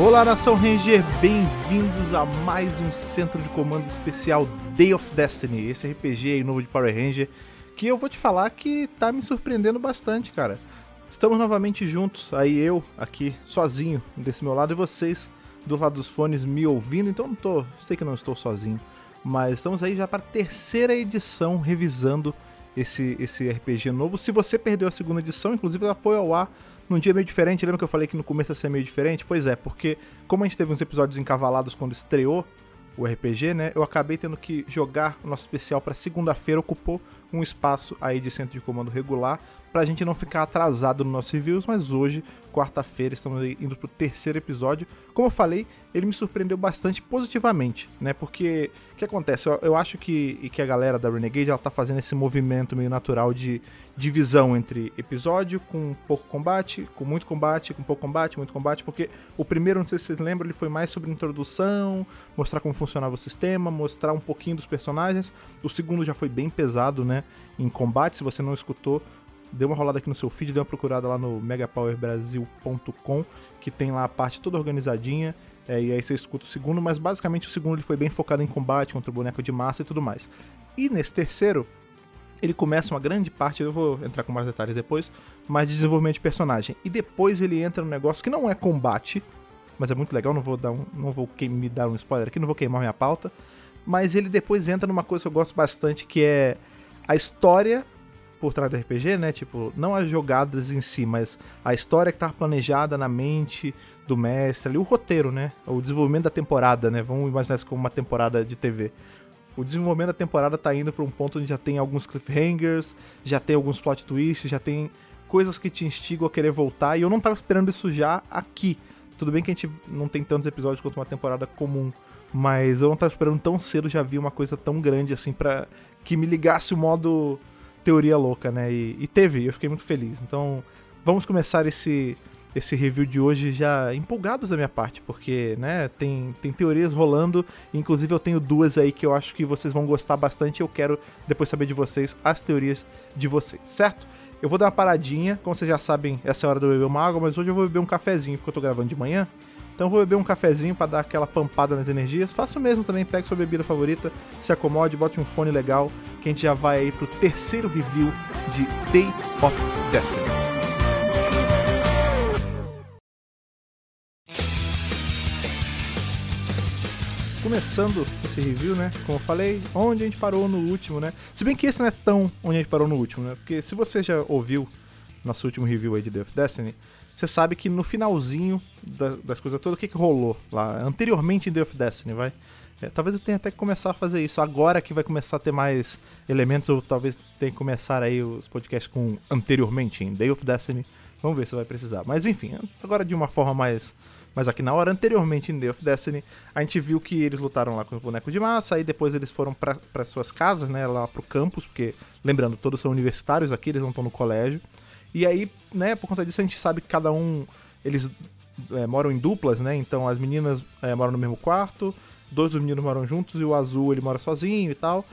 Olá, Nação Ranger, bem-vindos a mais um centro de comando especial Day of Destiny, esse RPG aí novo de Power Ranger, que eu vou te falar que tá me surpreendendo bastante, cara. Estamos novamente juntos, aí eu aqui sozinho desse meu lado e vocês do lado dos fones me ouvindo, então não tô, sei que não estou sozinho, mas estamos aí já para a terceira edição revisando esse, esse RPG novo. Se você perdeu a segunda edição, inclusive ela foi ao ar num dia meio diferente. Lembra que eu falei que no começo ia ser meio diferente? Pois é, porque como a gente teve uns episódios encavalados quando estreou o RPG, né? Eu acabei tendo que jogar o nosso especial para segunda-feira, ocupou um espaço aí de centro de comando regular pra gente não ficar atrasado nos nossos reviews, mas hoje, quarta-feira, estamos indo pro terceiro episódio. Como eu falei, ele me surpreendeu bastante positivamente, né? Porque o que acontece? Eu, eu, acho que, que a galera da Renegade ela tá fazendo esse movimento meio natural de divisão entre episódio com pouco combate, com muito combate, com pouco combate, muito combate, porque o primeiro, não sei se vocês lembram, ele foi mais sobre introdução, mostrar como funcionava o sistema, mostrar um pouquinho dos personagens. O segundo já foi bem pesado, né? Em combate, se você não escutou, dê uma rolada aqui no seu feed, dê uma procurada lá no megapowerbrasil.com, que tem lá a parte toda organizadinha, é, e aí você escuta o segundo, mas basicamente o segundo ele foi bem focado em combate contra o boneco de massa e tudo mais. E nesse terceiro, ele começa uma grande parte, eu vou entrar com mais detalhes depois, mas de desenvolvimento de personagem. E depois ele entra num negócio que não é combate, mas é muito legal, não vou dar um, não vou me dar um spoiler aqui, não vou queimar minha pauta, mas ele depois entra numa coisa que eu gosto bastante, que é a história por trás do RPG, né? Tipo, não as jogadas em si, mas a história que tá planejada na mente do mestre ali, o roteiro, né? O desenvolvimento da temporada, né? Vamos imaginar isso como uma temporada de TV. O desenvolvimento da temporada tá indo para um ponto onde já tem alguns cliffhangers, já tem alguns plot twists, já tem coisas que te instigam a querer voltar, e eu não tava esperando isso já aqui. Tudo bem que a gente não tem tantos episódios quanto uma temporada comum, mas eu não tava esperando tão cedo já vi uma coisa tão grande assim para que me ligasse o modo teoria louca, né? E, e teve, eu fiquei muito feliz. Então, vamos começar esse esse review de hoje já empolgados da minha parte, porque, né, tem, tem teorias rolando, inclusive eu tenho duas aí que eu acho que vocês vão gostar bastante, eu quero depois saber de vocês as teorias de vocês, certo? Eu vou dar uma paradinha, como vocês já sabem, essa é a hora de eu beber uma água, mas hoje eu vou beber um cafezinho, porque eu tô gravando de manhã, então vou beber um cafezinho para dar aquela pampada nas energias. Faça o mesmo também, pegue sua bebida favorita, se acomode, bote um fone legal, que a gente já vai aí pro terceiro review de Day of Destiny. Começando esse review, né? Como eu falei, onde a gente parou no último, né? Se bem que esse não é tão onde a gente parou no último, né? Porque se você já ouviu nosso último review aí de of Destiny, você sabe que no finalzinho da, das coisas todas, o que, que rolou lá? Anteriormente em Day of Destiny, vai? É, talvez eu tenha até que começar a fazer isso. Agora que vai começar a ter mais elementos, ou talvez tenha que começar aí os podcasts com anteriormente em Day of Destiny. Vamos ver se vai precisar. Mas enfim, agora de uma forma mais. Mas aqui na hora, anteriormente em Day of Destiny, a gente viu que eles lutaram lá com o boneco de massa, aí depois eles foram para suas casas, né, lá pro campus, porque, lembrando, todos são universitários aqui, eles não estão no colégio. E aí, né, por conta disso a gente sabe que cada um, eles é, moram em duplas, né, então as meninas é, moram no mesmo quarto, dois dos meninos moram juntos e o azul ele mora sozinho e tal.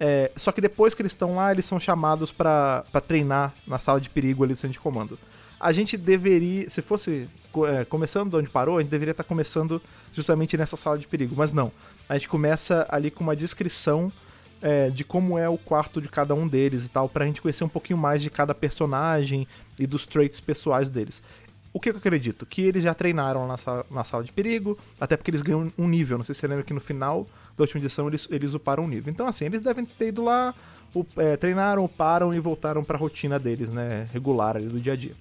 É, só que depois que eles estão lá, eles são chamados para treinar na sala de perigo ali do centro de comando. A gente deveria, se fosse é, começando de onde parou, a gente deveria estar tá começando justamente nessa sala de perigo, mas não. A gente começa ali com uma descrição é, de como é o quarto de cada um deles e tal, pra gente conhecer um pouquinho mais de cada personagem e dos traits pessoais deles. O que eu acredito? Que eles já treinaram na sala, na sala de perigo, até porque eles ganham um nível. Não sei se você lembra que no final da última edição eles, eles uparam um nível. Então, assim, eles devem ter ido lá, é, treinaram, uparam e voltaram pra rotina deles, né? Regular ali do dia a dia.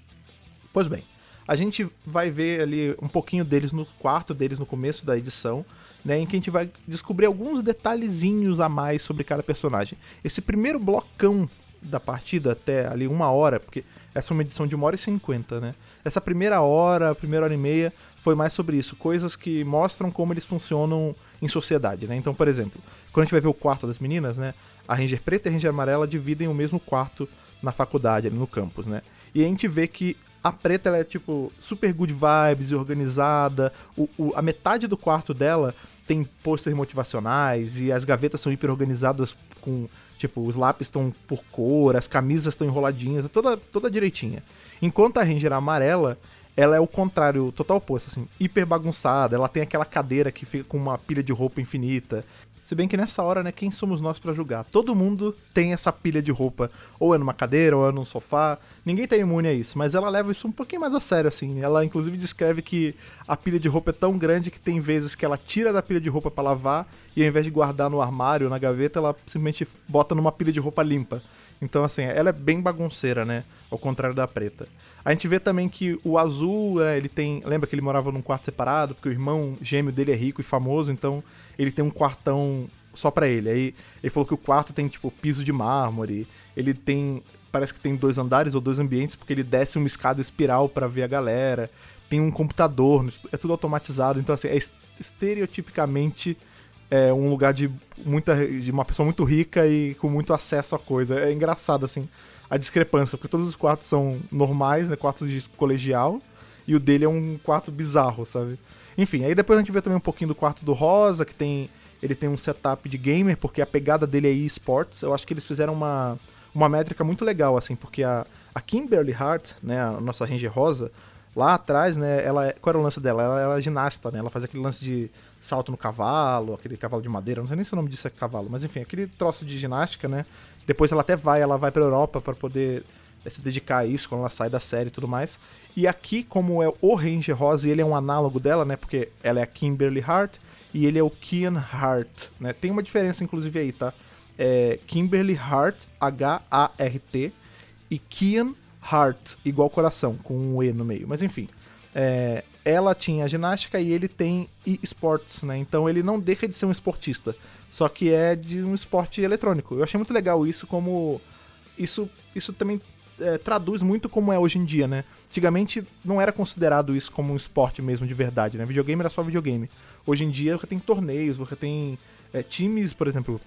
Pois bem, a gente vai ver ali um pouquinho deles no quarto deles no começo da edição né, em que a gente vai descobrir alguns detalhezinhos a mais sobre cada personagem. Esse primeiro blocão da partida, até ali uma hora, porque essa é uma edição de uma hora e cinquenta, né? Essa primeira hora, primeira hora e meia, foi mais sobre isso, coisas que mostram como eles funcionam em sociedade, né? Então, por exemplo, quando a gente vai ver o quarto das meninas, né? A Ranger preta e a Ranger amarela dividem o mesmo quarto na faculdade, ali no campus, né? E a gente vê que a preta ela é tipo super good vibes e organizada. O, o, a metade do quarto dela tem posters motivacionais e as gavetas são hiper organizadas com tipo os lápis estão por cor, as camisas estão enroladinhas, toda toda direitinha. Enquanto a Ranger amarela, ela é o contrário, total oposto, assim, hiper bagunçada. Ela tem aquela cadeira que fica com uma pilha de roupa infinita. Se bem que nessa hora, né, quem somos nós para julgar? Todo mundo tem essa pilha de roupa, ou é numa cadeira, ou é num sofá. Ninguém tá imune a isso, mas ela leva isso um pouquinho mais a sério, assim. Ela, inclusive, descreve que a pilha de roupa é tão grande que tem vezes que ela tira da pilha de roupa para lavar e ao invés de guardar no armário, na gaveta, ela simplesmente bota numa pilha de roupa limpa. Então, assim, ela é bem bagunceira, né? Ao contrário da preta. A gente vê também que o azul, é, ele tem. Lembra que ele morava num quarto separado, porque o irmão gêmeo dele é rico e famoso, então ele tem um quartão só para ele. Aí ele falou que o quarto tem, tipo, piso de mármore. Ele tem. Parece que tem dois andares ou dois ambientes, porque ele desce uma escada espiral para ver a galera. Tem um computador, é tudo automatizado. Então, assim, é estereotipicamente é um lugar de muita de uma pessoa muito rica e com muito acesso a coisa. É engraçado assim a discrepância, porque todos os quartos são normais, né, quartos de colegial, e o dele é um quarto bizarro, sabe? Enfim, aí depois a gente vê também um pouquinho do quarto do Rosa, que tem ele tem um setup de gamer, porque a pegada dele é esports. Eu acho que eles fizeram uma, uma métrica muito legal, assim, porque a, a Kimberly Hart, né, a nossa Ranger Rosa, lá atrás, né, ela, qual era o lance dela? Ela era ginasta, né, ela fazia aquele lance de salto no cavalo, aquele cavalo de madeira, não sei nem se o nome disso é cavalo, mas enfim, aquele troço de ginástica, né, depois ela até vai, ela vai pra Europa para poder é, se dedicar a isso quando ela sai da série e tudo mais. E aqui, como é o Ranger Rosa, e ele é um análogo dela, né, porque ela é a Kimberly Hart, e ele é o Kian Hart, né? Tem uma diferença, inclusive, aí, tá? É Kimberly Hart, H-A-R-T, e Kian Hart, igual coração, com um E no meio. Mas enfim, é, ela tinha ginástica e ele tem esportes, né? Então ele não deixa de ser um esportista, só que é de um esporte eletrônico. Eu achei muito legal isso, como isso, isso também é, traduz muito como é hoje em dia, né? Antigamente não era considerado isso como um esporte mesmo de verdade, né? Videogame era só videogame. Hoje em dia você tem torneios, você tem é, times, por exemplo,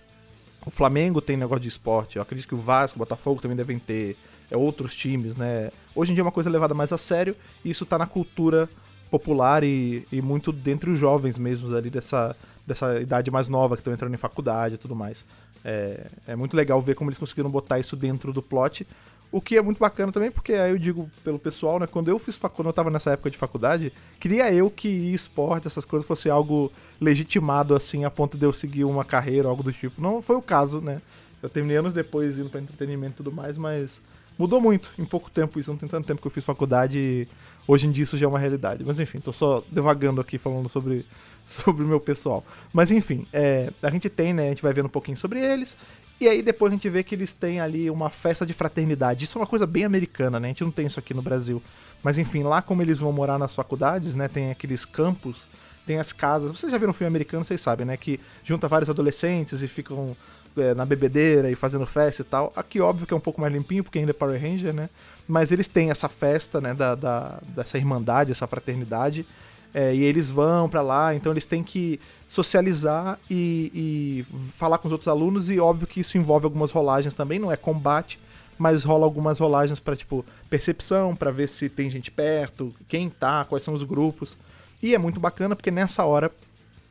o Flamengo tem negócio de esporte, eu acredito que o Vasco, o Botafogo também devem ter é, outros times, né? Hoje em dia é uma coisa levada mais a sério e isso tá na cultura popular e, e muito dentre os jovens mesmo ali dessa, dessa idade mais nova que estão entrando em faculdade e tudo mais. É, é muito legal ver como eles conseguiram botar isso dentro do plot, o que é muito bacana também, porque aí eu digo pelo pessoal, né? Quando eu fiz quando eu tava nessa época de faculdade, queria eu que esporte, essas coisas, fosse algo legitimado, assim, a ponto de eu seguir uma carreira algo do tipo. Não foi o caso, né? Eu terminei anos depois indo para entretenimento e tudo mais, mas mudou muito em pouco tempo isso. Não tem tanto tempo que eu fiz faculdade e hoje em dia isso já é uma realidade. Mas enfim, tô só devagando aqui falando sobre, sobre o meu pessoal. Mas enfim, é, a gente tem, né? A gente vai vendo um pouquinho sobre eles. E aí depois a gente vê que eles têm ali uma festa de fraternidade. Isso é uma coisa bem americana, né? A gente não tem isso aqui no Brasil. Mas enfim, lá como eles vão morar nas faculdades, né? Tem aqueles campos, tem as casas. Vocês já viram um filme americano, vocês sabem, né? Que junta vários adolescentes e ficam é, na bebedeira e fazendo festa e tal. Aqui, óbvio que é um pouco mais limpinho, porque ainda é Power Ranger, né? Mas eles têm essa festa, né? Da, da dessa irmandade, essa fraternidade. É, e eles vão para lá, então eles têm que socializar e, e, falar com os outros alunos, e óbvio que isso envolve algumas rolagens também, não é combate, mas rola algumas rolagens para tipo percepção, para ver se tem gente perto, quem tá, quais são os grupos. E é muito bacana porque nessa hora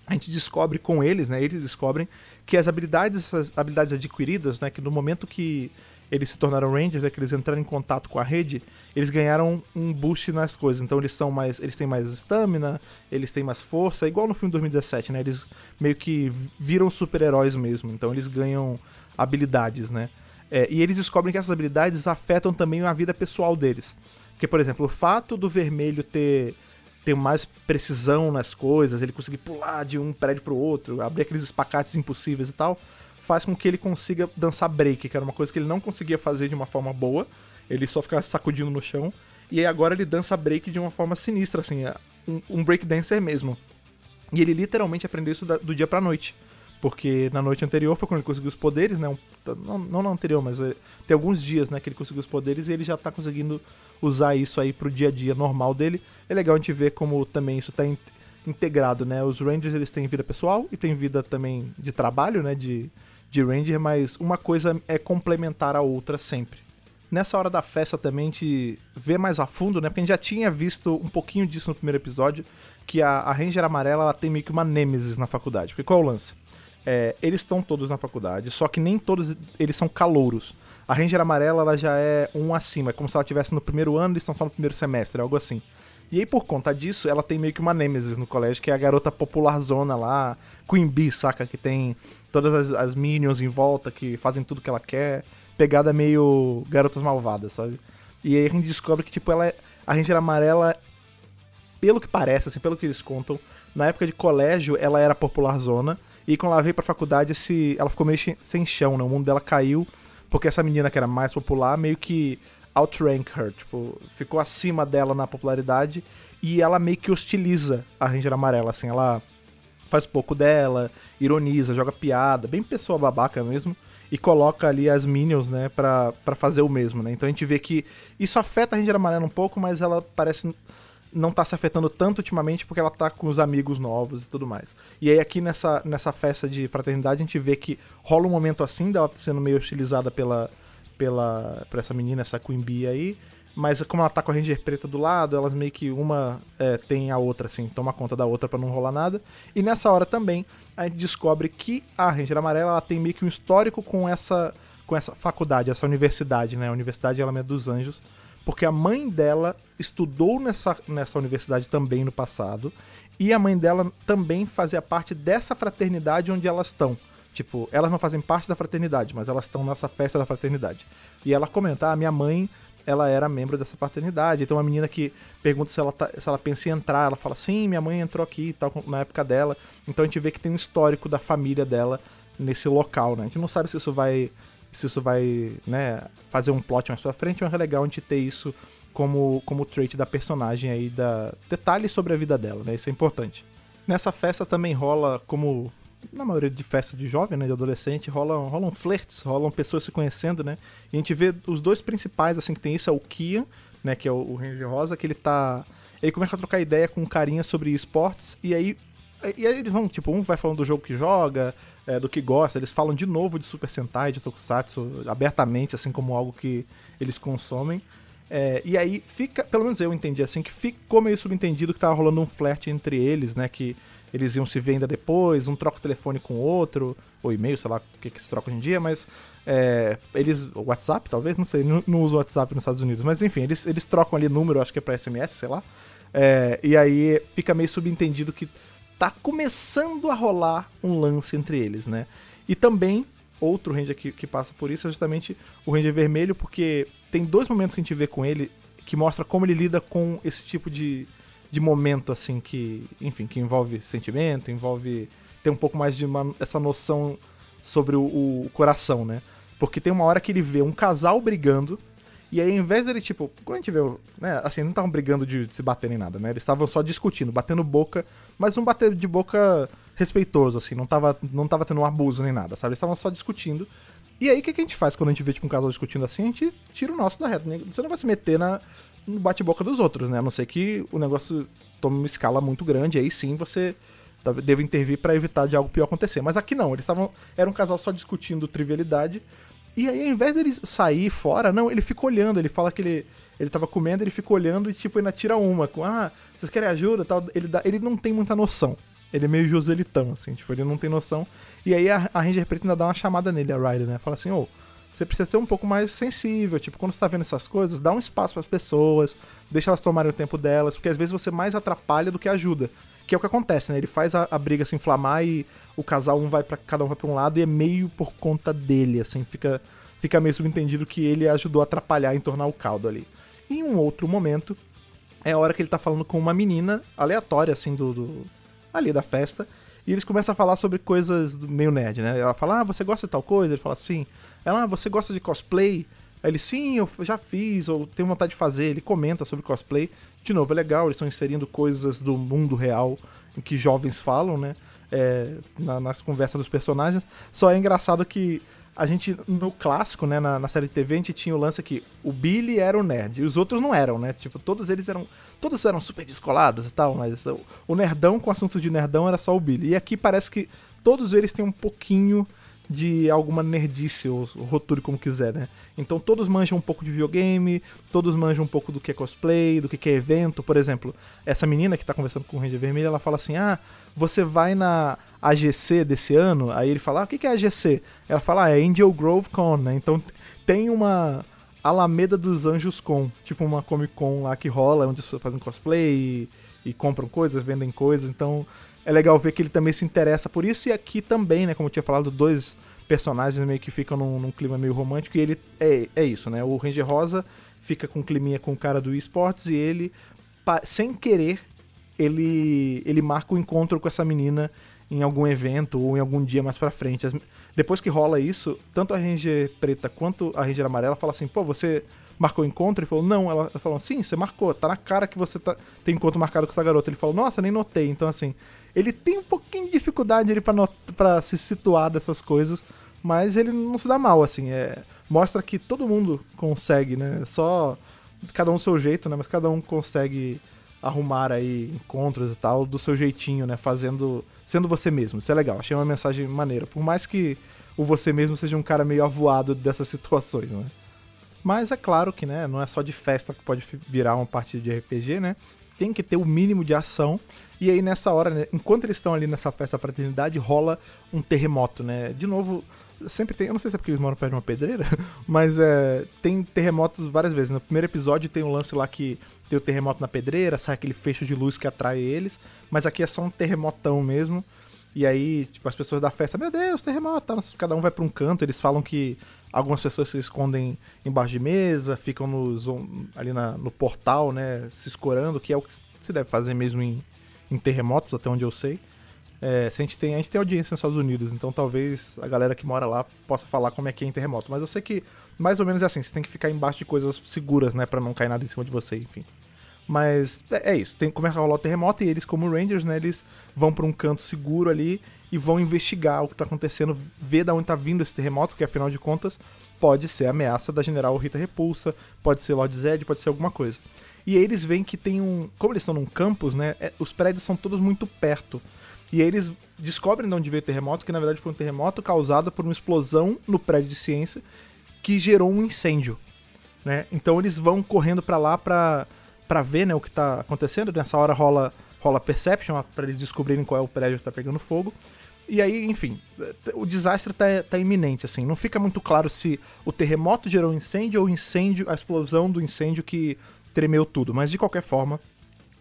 a gente descobre com eles, né? Eles descobrem que as habilidades, essas habilidades adquiridas, né? Que no momento que eles se tornaram Rangers, é que eles entraram em contato com a rede, eles ganharam um boost nas coisas. Então eles são mais. Eles têm mais estamina, eles têm mais força, igual no filme 2017, né? Eles meio que viram super-heróis mesmo. Então eles ganham habilidades, né? É, e eles descobrem que essas habilidades afetam também a vida pessoal deles. Porque, por exemplo, o fato do vermelho ter, ter mais precisão nas coisas, ele conseguir pular de um prédio pro outro, abrir aqueles espacates impossíveis e tal faz com que ele consiga dançar break, que era uma coisa que ele não conseguia fazer de uma forma boa. Ele só ficava sacudindo no chão. E aí agora ele dança break de uma forma sinistra, assim, é um, um break dancer mesmo. E ele literalmente aprendeu isso do dia pra noite. Porque na noite anterior foi quando ele conseguiu os poderes, né? Um, não, não na anterior, mas é, tem alguns dias, né, que ele conseguiu os poderes e ele já tá conseguindo usar isso aí pro dia a dia normal dele. É legal a gente ver como também isso tá in, integrado, né? Os Rangers eles têm vida pessoal e têm vida também de trabalho, né? De, de Ranger, mas uma coisa é complementar a outra sempre. Nessa hora da festa também a gente vê mais a fundo, né? Porque a gente já tinha visto um pouquinho disso no primeiro episódio, que a, a Ranger amarela ela tem meio que uma nêmesis na faculdade. Porque qual é o lance? É, eles estão todos na faculdade, só que nem todos eles são calouros. A Ranger amarela ela já é um acima, é como se ela estivesse no primeiro ano, eles estão só no primeiro semestre, algo assim. E aí, por conta disso, ela tem meio que uma nêmesis no colégio, que é a garota popularzona lá, Queen Bee, saca? Que tem todas as, as minions em volta, que fazem tudo que ela quer. Pegada meio garotas malvadas, sabe? E aí a gente descobre que, tipo, ela é, a Ranger Amarela, pelo que parece, assim, pelo que eles contam, na época de colégio ela era popularzona, e quando ela veio pra faculdade, esse, ela ficou meio sem chão, né? O mundo dela caiu, porque essa menina que era mais popular, meio que outrank her, tipo, ficou acima dela na popularidade e ela meio que hostiliza a Ranger Amarela, assim, ela faz pouco dela, ironiza, joga piada, bem pessoa babaca mesmo, e coloca ali as minions, né, pra, pra fazer o mesmo, né? Então a gente vê que isso afeta a Ranger Amarela um pouco, mas ela parece não tá se afetando tanto ultimamente porque ela tá com os amigos novos e tudo mais. E aí aqui nessa, nessa festa de fraternidade a gente vê que rola um momento assim dela sendo meio hostilizada pela, pela por essa menina, essa Queen Bee aí. Mas como ela tá com a Ranger preta do lado, elas meio que uma é, tem a outra, assim, toma conta da outra para não rolar nada. E nessa hora também a gente descobre que a Ranger amarela ela tem meio que um histórico com essa com essa faculdade, essa universidade, né? A Universidade Alameda dos Anjos, porque a mãe dela estudou nessa, nessa universidade também no passado, e a mãe dela também fazia parte dessa fraternidade onde elas estão. Tipo, elas não fazem parte da fraternidade, mas elas estão nessa festa da fraternidade. E ela comenta: ah, minha mãe, ela era membro dessa fraternidade. Então, uma menina que pergunta se ela, tá, se ela pensa em entrar, ela fala: sim, minha mãe entrou aqui e tal, na época dela. Então, a gente vê que tem um histórico da família dela nesse local, né? A gente não sabe se isso vai. Se isso vai, né, fazer um plot mais pra frente, mas é legal a gente ter isso como, como trait da personagem aí, da detalhes sobre a vida dela, né? Isso é importante. Nessa festa também rola, como na maioria de festa de jovem, né, de adolescente, rolam, rolam flertes, rolam pessoas se conhecendo, né? E a gente vê os dois principais, assim, que tem isso, é o Kian, né, que é o, o Ranger Rosa, que ele tá... Ele começa a trocar ideia com carinha sobre esportes, e aí, e aí eles vão, tipo, um vai falando do jogo que joga, é, do que gosta, eles falam de novo de Super Sentai, de Tokusatsu, abertamente, assim, como algo que eles consomem. É, e aí fica, pelo menos eu entendi assim, que ficou meio subentendido que tava rolando um flerte entre eles, né, que eles iam se ver ainda depois, um troca o telefone com o outro, ou e-mail, sei lá o que, que se troca hoje em dia, mas é, eles. WhatsApp, talvez, não sei, não, não uso WhatsApp nos Estados Unidos, mas enfim, eles, eles trocam ali número, acho que é pra SMS, sei lá. É, e aí fica meio subentendido que tá começando a rolar um lance entre eles, né? E também, outro Ranger que, que passa por isso é justamente o Ranger Vermelho, porque tem dois momentos que a gente vê com ele que mostra como ele lida com esse tipo de, de momento, assim, que, enfim, que envolve sentimento, envolve ter um pouco mais de uma, essa noção sobre o, o, coração, né? Porque tem uma hora que ele vê um casal brigando, e aí, ao invés dele, tipo, quando a gente vê, né, assim, não estavam brigando de, de se bater nem nada, né? Eles estavam só discutindo, batendo boca, mas um bater de boca respeitoso, assim, não tava, não tava tendo um abuso nem nada, sabe? Eles estavam só discutindo. E aí, o que, que a gente faz quando a gente vê, tipo, um casal discutindo assim? A gente tira o nosso da reta. Né? Você não vai se meter na, no bate-boca dos outros, né? A não ser que o negócio tome uma escala muito grande, aí sim você deve intervir para evitar de algo pior acontecer. Mas aqui não, eles estavam. Era um casal só discutindo trivialidade. E aí, ao invés dele sair fora, não, ele fica olhando, ele fala que ele. Ele tava comendo, ele fica olhando e, tipo, ainda tira uma. Com, ah, vocês querem ajuda tal. Ele, dá, ele não tem muita noção. Ele é meio Joselitão, assim, tipo, ele não tem noção. E aí a, a Ranger Preta ainda dá uma chamada nele, a Ryder, né? Fala assim, ô, oh, você precisa ser um pouco mais sensível. Tipo, quando você tá vendo essas coisas, dá um espaço para as pessoas, deixa elas tomarem o tempo delas, porque às vezes você mais atrapalha do que ajuda. Que é o que acontece, né? Ele faz a, a briga se inflamar e o casal um vai para cada um vai para um lado e é meio por conta dele, assim, fica fica meio subentendido que ele ajudou a atrapalhar em tornar o caldo ali. Em um outro momento, é a hora que ele tá falando com uma menina aleatória, assim, do, do ali da festa, e eles começam a falar sobre coisas meio nerd, né? Ela fala, ah, você gosta de tal coisa? Ele fala, sim. Ela, ah, você gosta de cosplay? Ele, sim, eu já fiz, ou tenho vontade de fazer. Ele comenta sobre cosplay. De novo, é legal, eles estão inserindo coisas do mundo real em que jovens falam, né? É, na, nas conversas dos personagens. Só é engraçado que a gente, no clássico, né, na, na, série de TV, a gente tinha o lance que o Billy era o nerd e os outros não eram, né? Tipo, todos eles eram. Todos eram super descolados e tal, mas o, o nerdão com assunto de nerdão era só o Billy. E aqui parece que todos eles têm um pouquinho de alguma nerdice, ou roture como quiser, né? Então todos manjam um pouco de videogame, todos manjam um pouco do que é cosplay, do que é evento. Por exemplo, essa menina que tá conversando com o Ranger Vermelho, ela fala assim: Ah, você vai na AGC desse ano? Aí ele fala: ah, o que é AGC? Ela fala: ah, é Angel Grove Con, né? Então tem uma Alameda dos Anjos Com, tipo uma Comic Con lá que rola, onde as pessoas fazem cosplay e, e compram coisas, vendem coisas, então é legal ver que ele também se interessa por isso, e aqui também, né, como eu tinha falado, dois personagens meio que ficam num, num clima meio romântico, e ele é, é isso, né, o Ranger Rosa fica com um climinha com o cara do esportes, e ele, sem querer, ele, ele marca o um encontro com essa menina em algum evento ou em algum dia mais pra frente. As, depois que rola isso, tanto a Ranger preta quanto a Ranger amarela fala assim, pô, você marcou encontro? Ele falou, não. Ela, ela falou, sim, você marcou, tá na cara que você tá, tem encontro marcado com essa garota. Ele falou, nossa, nem notei. Então, assim, ele tem um pouquinho de dificuldade not, pra se situar dessas coisas, mas ele não se dá mal, assim, é, mostra que todo mundo consegue, né? Só cada um seu jeito, né? Mas cada um consegue arrumar aí encontros e tal do seu jeitinho, né? Fazendo. sendo você mesmo. Isso é legal. Achei uma mensagem maneira. Por mais que o você mesmo seja um cara meio avoado dessas situações, né? Mas é claro que, né, não é só de festa que pode virar uma partida de RPG, né? Tem que ter o mínimo de ação. E aí nessa hora, né, enquanto eles estão ali nessa festa da fraternidade, rola um terremoto, né? De novo, sempre tem. Eu não sei se é porque eles moram perto de uma pedreira, mas é, tem terremotos várias vezes. No primeiro episódio tem um lance lá que tem o terremoto na pedreira, sai aquele fecho de luz que atrai eles, mas aqui é só um terremotão mesmo. E aí, tipo, as pessoas da festa, meu Deus, terremoto, cada um vai para um canto, eles falam que algumas pessoas se escondem embaixo de mesa, ficam nos, ali na, no portal, né, se escorando, que é o que se deve fazer mesmo em, em terremotos, até onde eu sei. É, se a, gente tem, a gente tem audiência nos Estados Unidos, então talvez a galera que mora lá possa falar como é que é em terremoto. Mas eu sei que mais ou menos é assim, você tem que ficar embaixo de coisas seguras, né, para não cair nada em cima de você, enfim. Mas é, é isso, tem, começa a rolar o terremoto e eles, como Rangers, né, eles vão para um canto seguro ali e vão investigar o que tá acontecendo, ver de onde tá vindo esse terremoto, que afinal de contas pode ser ameaça da General Rita Repulsa, pode ser Lord Zed, pode ser alguma coisa. E aí eles veem que tem um. Como eles estão num campus, né? É, os prédios são todos muito perto. E aí eles descobrem de onde veio o terremoto, que na verdade foi um terremoto causado por uma explosão no prédio de ciência que gerou um incêndio. Né? Então eles vão correndo para lá para ver né, o que tá acontecendo. Nessa hora rola, rola Perception para eles descobrirem qual é o prédio que tá pegando fogo. E aí, enfim, o desastre tá, tá iminente, assim. Não fica muito claro se o terremoto gerou incêndio ou o incêndio, a explosão do incêndio que tremeu tudo. Mas de qualquer forma,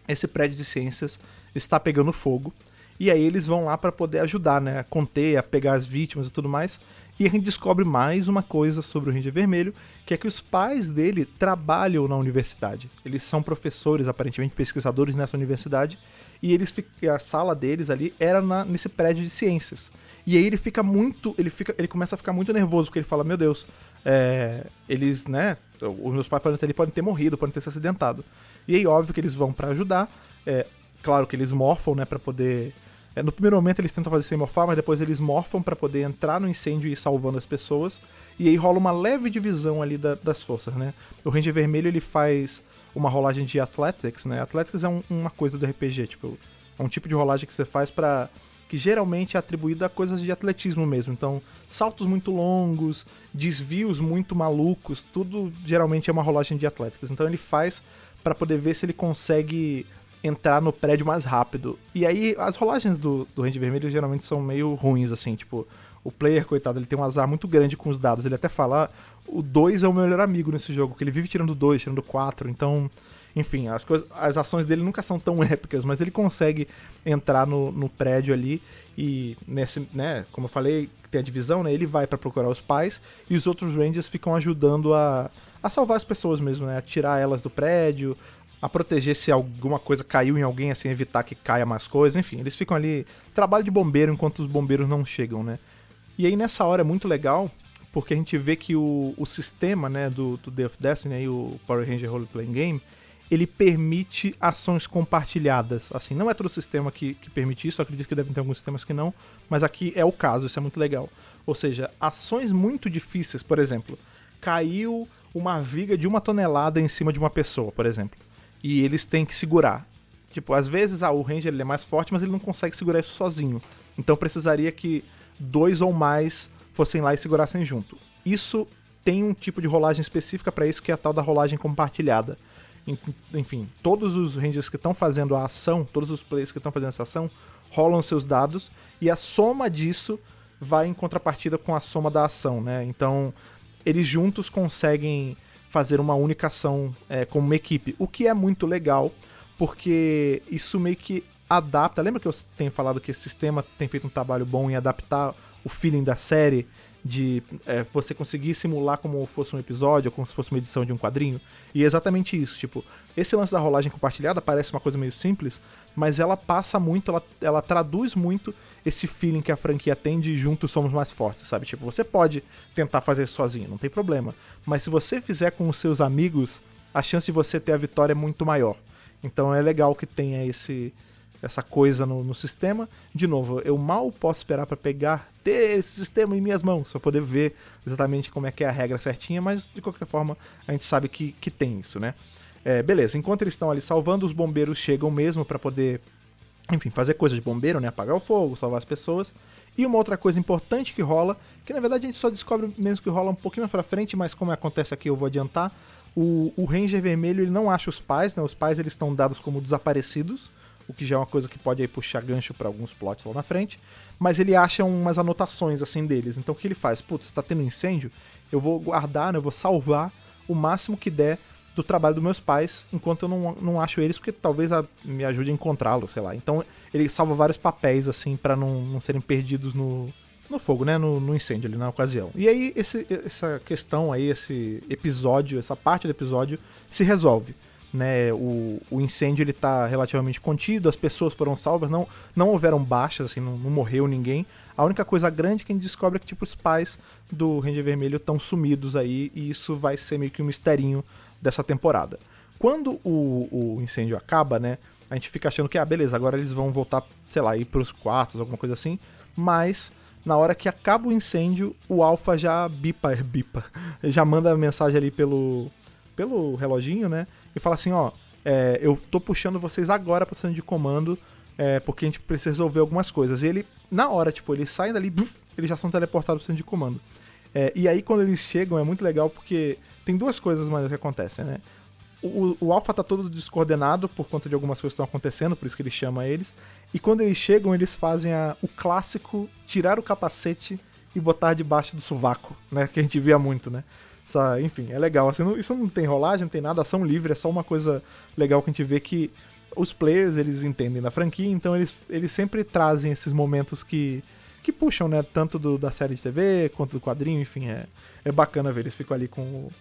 esse prédio de ciências está pegando fogo. E aí eles vão lá para poder ajudar, né? A conter, a pegar as vítimas e tudo mais. E a gente descobre mais uma coisa sobre o Ranger Vermelho, que é que os pais dele trabalham na universidade. Eles são professores, aparentemente pesquisadores nessa universidade, e eles a sala deles ali era na, nesse prédio de ciências. E aí ele fica muito, ele fica, ele começa a ficar muito nervoso porque ele fala, meu Deus, é, eles, né, os meus pais podem ter, podem ter morrido, podem ter se acidentado. E aí óbvio que eles vão para ajudar. É, claro que eles morfam, né, para poder é, no primeiro momento eles tentam fazer sem morfar, mas depois eles morfam para poder entrar no incêndio e ir salvando as pessoas. E aí rola uma leve divisão ali da, das forças, né? O Ranger Vermelho ele faz uma rolagem de Athletics, né? Athletics é um, uma coisa do RPG, tipo, é um tipo de rolagem que você faz para que geralmente é atribuída a coisas de atletismo mesmo. Então, saltos muito longos, desvios muito malucos, tudo geralmente é uma rolagem de Athletics. Então ele faz para poder ver se ele consegue entrar no prédio mais rápido. E aí, as rolagens do, do Range Vermelho geralmente são meio ruins, assim, tipo, o player, coitado, ele tem um azar muito grande com os dados. Ele até fala, ah, o 2 é o meu melhor amigo nesse jogo, que ele vive tirando 2, tirando 4, então... Enfim, as, coisas, as ações dele nunca são tão épicas, mas ele consegue entrar no, no prédio ali e nesse, né, como eu falei, tem a divisão, né, ele vai para procurar os pais e os outros Rangers ficam ajudando a, a salvar as pessoas mesmo, né, a tirar elas do prédio, a proteger se alguma coisa caiu em alguém, assim, evitar que caia mais coisas, enfim, eles ficam ali, trabalho de bombeiro enquanto os bombeiros não chegam, né. E aí nessa hora é muito legal, porque a gente vê que o, o sistema, né, do, do of Destiny, aí, o Power Ranger Role Playing Game, ele permite ações compartilhadas. Assim, não é todo sistema que, que permite isso, acredito que devem ter alguns sistemas que não, mas aqui é o caso, isso é muito legal. Ou seja, ações muito difíceis, por exemplo, caiu uma viga de uma tonelada em cima de uma pessoa, por exemplo e eles têm que segurar. Tipo, às vezes ah, o Ranger ele é mais forte, mas ele não consegue segurar isso sozinho. Então precisaria que dois ou mais fossem lá e segurassem junto. Isso tem um tipo de rolagem específica para isso, que é a tal da rolagem compartilhada. Enfim, todos os Rangers que estão fazendo a ação, todos os players que estão fazendo essa ação, rolam seus dados e a soma disso vai em contrapartida com a soma da ação, né? Então, eles juntos conseguem fazer uma única ação é, como uma equipe, o que é muito legal, porque isso meio que adapta. Lembra que eu tenho falado que esse sistema tem feito um trabalho bom em adaptar o feeling da série, de é, você conseguir simular como fosse um episódio, como se fosse uma edição de um quadrinho? E é exatamente isso, tipo, esse lance da rolagem compartilhada parece uma coisa meio simples, mas ela passa muito, ela, ela traduz muito esse feeling que a franquia tem de juntos somos mais fortes, sabe? Tipo, você pode tentar fazer sozinho, não tem problema. Mas se você fizer com os seus amigos, a chance de você ter a vitória é muito maior. Então é legal que tenha esse essa coisa no, no sistema. De novo, eu mal posso esperar para pegar, ter esse sistema em minhas mãos, para poder ver exatamente como é que é a regra certinha, mas de qualquer forma a gente sabe que, que tem isso, né? É, beleza, enquanto eles estão ali salvando, os bombeiros chegam mesmo para poder, enfim, fazer coisa de bombeiro, né? Apagar o fogo, salvar as pessoas. E uma outra coisa importante que rola, que na verdade a gente só descobre mesmo que rola um pouquinho mais pra frente, mas como acontece aqui eu vou adiantar. O, o Ranger Vermelho ele não acha os pais, né? Os pais eles estão dados como desaparecidos, o que já é uma coisa que pode aí puxar gancho para alguns plots lá na frente. Mas ele acha umas anotações assim deles. Então o que ele faz? Putz, tá tendo incêndio, eu vou guardar, né? Eu vou salvar o máximo que der do trabalho dos meus pais, enquanto eu não, não acho eles, porque talvez a, me ajude a encontrá-los, sei lá. Então ele salva vários papéis, assim, para não, não serem perdidos no, no fogo, né? No, no, incêndio ali na ocasião. E aí esse, essa questão aí, esse episódio, essa parte do episódio se resolve. Né, o, o incêndio ele tá relativamente contido, as pessoas foram salvas, não, não houveram baixas, assim, não, não morreu ninguém. A única coisa grande que a gente descobre é que tipo, os pais do Ranger Vermelho estão sumidos aí, e isso vai ser meio que um misterinho dessa temporada. Quando o, o incêndio acaba, né? A gente fica achando que, ah, beleza, agora eles vão voltar, sei lá, ir pros quartos, alguma coisa assim. Mas, na hora que acaba o incêndio, o Alpha já bipa, bipa. Ele já manda a mensagem ali pelo, pelo reloginho, né? E fala assim, ó, é, eu tô puxando vocês agora pro centro de comando, é, porque a gente precisa resolver algumas coisas. E ele, na hora, tipo, eles saem dali, buf, eles já são teleportados pro centro de comando. É, e aí, quando eles chegam, é muito legal porque tem duas coisas mais que acontecem, né? O, o Alpha tá todo descoordenado por conta de algumas coisas que estão acontecendo, por isso que ele chama eles. E quando eles chegam, eles fazem a, o clássico tirar o capacete e botar debaixo do sovaco, né? Que a gente via muito, né? Essa, enfim, é legal. Assim, não, isso não tem rolagem, não tem nada, ação livre, é só uma coisa legal que a gente vê que os players, eles entendem da franquia, então eles, eles sempre trazem esses momentos que, que puxam, né? Tanto do, da série de TV quanto do quadrinho, enfim, é, é bacana ver. Eles ficam ali com o,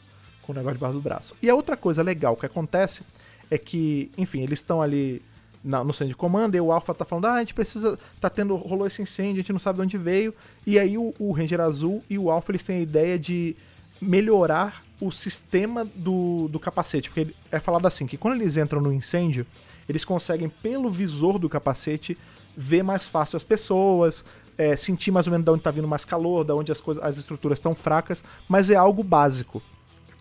com o negócio debaixo do braço. E a outra coisa legal que acontece é que, enfim, eles estão ali na, no centro de comando e o Alpha tá falando: ah, a gente precisa. tá tendo. rolou esse incêndio, a gente não sabe de onde veio. E aí o, o Ranger Azul e o Alpha eles têm a ideia de melhorar o sistema do, do capacete. Porque é falado assim: que quando eles entram no incêndio, eles conseguem, pelo visor do capacete, ver mais fácil as pessoas, é, sentir mais ou menos de onde está vindo mais calor, de onde as, coisas, as estruturas estão fracas, mas é algo básico.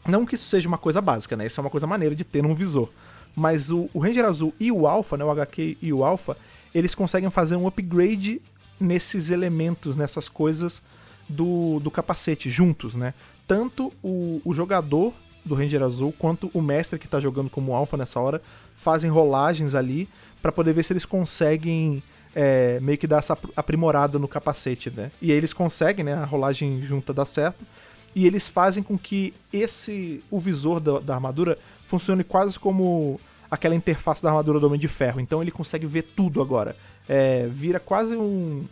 Não que isso seja uma coisa básica, né? Isso é uma coisa maneira de ter num visor. Mas o, o Ranger Azul e o Alpha, né? O HQ e o Alpha, eles conseguem fazer um upgrade nesses elementos, nessas coisas do, do capacete juntos, né? Tanto o, o jogador do Ranger Azul quanto o mestre que está jogando como Alpha nessa hora fazem rolagens ali para poder ver se eles conseguem é, meio que dar essa aprimorada no capacete, né? E aí eles conseguem, né? A rolagem junta dá certo. E eles fazem com que esse o visor da, da armadura funcione quase como aquela interface da armadura do Homem de Ferro. Então ele consegue ver tudo agora. É, vira quase um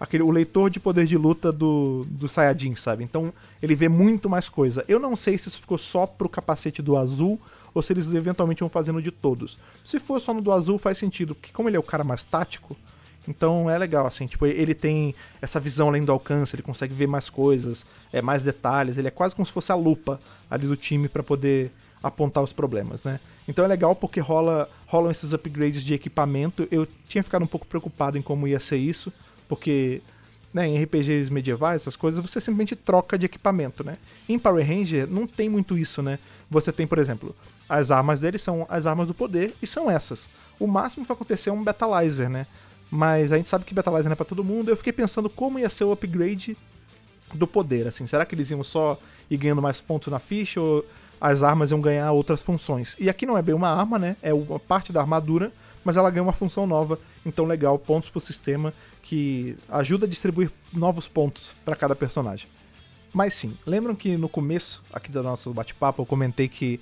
aquele o leitor de poder de luta do do Saiyajin, sabe? Então ele vê muito mais coisa. Eu não sei se isso ficou só pro capacete do azul ou se eles eventualmente vão fazendo de todos. Se for só no do azul faz sentido, porque como ele é o cara mais tático, então é legal, assim, tipo, ele tem essa visão além do alcance, ele consegue ver mais coisas, é, mais detalhes, ele é quase como se fosse a lupa ali do time para poder apontar os problemas, né? Então é legal porque rola, rolam esses upgrades de equipamento. Eu tinha ficado um pouco preocupado em como ia ser isso, porque né, em RPGs medievais, essas coisas, você simplesmente troca de equipamento, né? Em Power Ranger não tem muito isso, né? Você tem, por exemplo, as armas deles são as armas do poder e são essas. O máximo que vai acontecer é um Betalizer, né? Mas a gente sabe que Betalizer não é pra todo mundo. Eu fiquei pensando como ia ser o upgrade do poder, assim. Será que eles iam só ir ganhando mais pontos na ficha ou as armas iam ganhar outras funções? E aqui não é bem uma arma, né? É uma parte da armadura, mas ela ganha uma função nova. Então legal, pontos pro sistema que ajuda a distribuir novos pontos para cada personagem. Mas sim, lembram que no começo aqui do nosso bate-papo eu comentei que